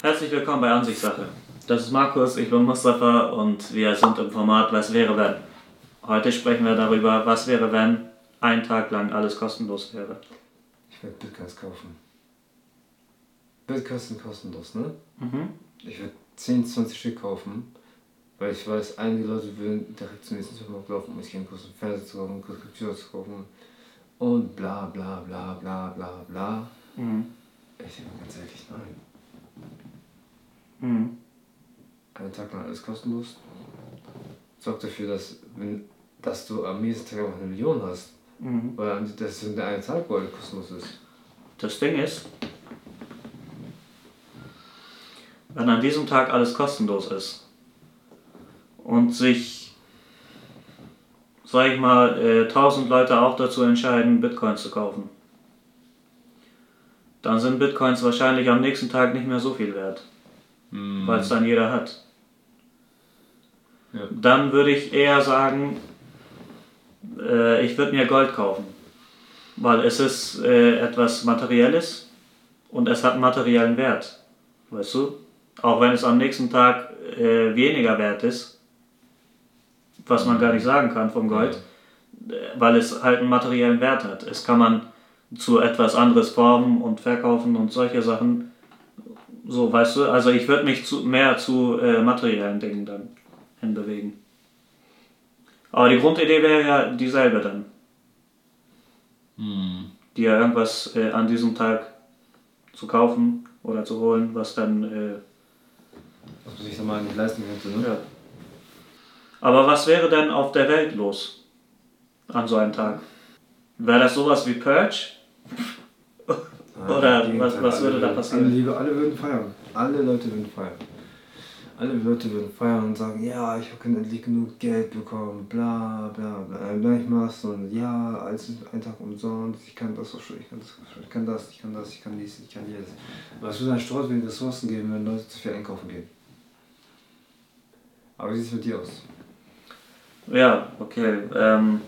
Herzlich willkommen bei Ansichtssache. Das ist Markus, ich bin Mustafa und wir sind im Format Was wäre wenn. Heute sprechen wir darüber, was wäre wenn ein Tag lang alles kostenlos wäre. Ich werde Bitcoins kaufen. Bitcoins sind kostenlos, ne? Mhm. Ich werde 10, 20 Stück kaufen, weil ich weiß, einige Leute würden direkt zum nächsten Supermarkt laufen, um sich einen großen Fernseher zu kaufen, einen großen Computer zu kaufen und bla bla bla bla bla bla. Mhm. Ich denke ganz ehrlich, nein. Mhm. Einen Tag lang alles kostenlos. Sorgt dafür, dass, wenn, dass du am nächsten Tag auch eine Million hast. Mhm. Weil das ist der eine Tag, wo alles kostenlos ist. Das Ding ist, wenn an diesem Tag alles kostenlos ist und sich, sag ich mal, äh, 1000 Leute auch dazu entscheiden, Bitcoins zu kaufen, dann sind Bitcoins wahrscheinlich am nächsten Tag nicht mehr so viel wert, weil es dann jeder hat. Ja. Dann würde ich eher sagen, äh, ich würde mir Gold kaufen, weil es ist äh, etwas Materielles und es hat einen materiellen Wert, weißt du? Auch wenn es am nächsten Tag äh, weniger wert ist, was man gar nicht sagen kann vom Gold, äh, weil es halt einen materiellen Wert hat. Es kann man zu etwas anderes formen und verkaufen und solche Sachen. So, weißt du, also ich würde mich zu, mehr zu äh, materiellen Dingen dann hinbewegen. Aber die Grundidee wäre ja dieselbe dann. Die ja irgendwas äh, an diesem Tag zu kaufen oder zu holen, was dann äh, Was man sich dann mal nicht leisten könnte, ne? Ja. Aber was wäre denn auf der Welt los an so einem Tag? Wäre das sowas wie Purge? Oder was- was würde da passieren? Alle, alle würden feiern. Alle Leute würden feiern. Alle Leute würden feiern und sagen, ja, ich habe endlich genug Geld bekommen, bla bla bla. Dann ich mach's und ja, alles ist ein Tag umsonst, ich kann das auch schon, ich kann das, ich kann das, ich kann das, ich kann dies, ich kann jedes. Aber es würde einen Strott wegen Ressourcen geben, wenn Leute zu viel einkaufen gehen. Aber wie sieht es mit dir aus? Ja, okay. Ähm,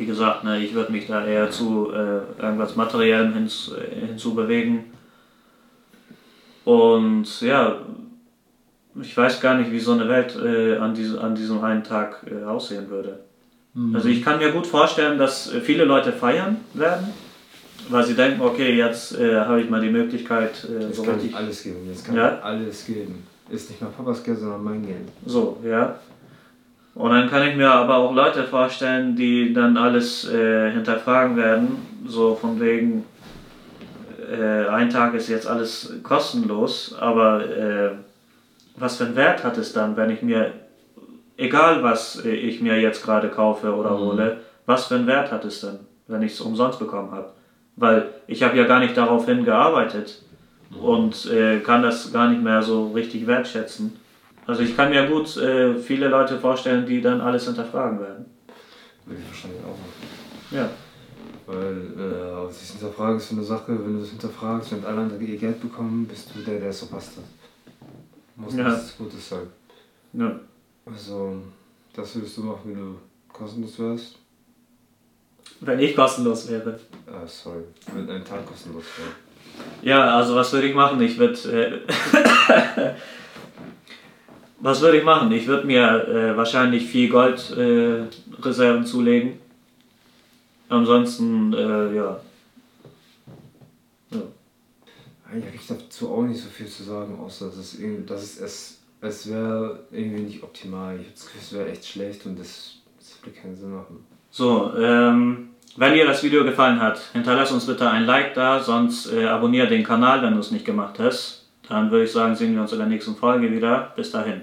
wie gesagt, ne, ich würde mich da eher zu äh, irgendwas Materiellem hins, äh, hinzubewegen. Und ja, ich weiß gar nicht, wie so eine Welt äh, an, diese, an diesem einen Tag äh, aussehen würde. Also ich kann mir gut vorstellen, dass äh, viele Leute feiern werden, weil sie denken, okay, jetzt äh, habe ich mal die Möglichkeit, äh, so kann richtig ich alles geben, jetzt kann Ja. ich alles geben. Ist nicht mehr Papas Geld, sondern mein Geld. So, ja. Und dann kann ich mir aber auch Leute vorstellen, die dann alles äh, hinterfragen werden, so von wegen, äh, ein Tag ist jetzt alles kostenlos, aber äh, was für einen Wert hat es dann, wenn ich mir, egal was äh, ich mir jetzt gerade kaufe oder hole, was für einen Wert hat es dann, wenn ich es umsonst bekommen habe? Weil ich habe ja gar nicht darauf hingearbeitet und äh, kann das gar nicht mehr so richtig wertschätzen. Also ich kann mir gut äh, viele Leute vorstellen, die dann alles hinterfragen werden. Würde ich wahrscheinlich auch machen. Ja. Weil äh, das Hinterfragen ist so eine Sache, wenn du das hinterfragst, wenn alle anderen ihr Geld bekommen, bist du der, der es verpasst hat. Muss Ja. nichts Gutes sein. ja. Also, das würdest du machen, wenn du kostenlos wärst. Wenn ich kostenlos wäre. Äh, sorry, wenn ein Tag kostenlos wäre. Ja, also was würde ich machen? Ich würde. Äh, was würde ich machen? Ich würde mir äh, wahrscheinlich viel Goldreserven äh, zulegen. Ansonsten, äh, ja. ja. Eigentlich habe ich dazu auch nicht so viel zu sagen, außer dass es irgendwie, dass es, es, es wäre irgendwie nicht optimal. Ich habe das Gefühl, es wäre echt schlecht und das, das würde keinen Sinn machen. So, ähm, wenn dir das Video gefallen hat, hinterlass uns bitte ein Like da, sonst äh, abonniere den Kanal, wenn du es nicht gemacht hast. Dann würde ich sagen, sehen wir uns in der nächsten Folge wieder. Bis dahin.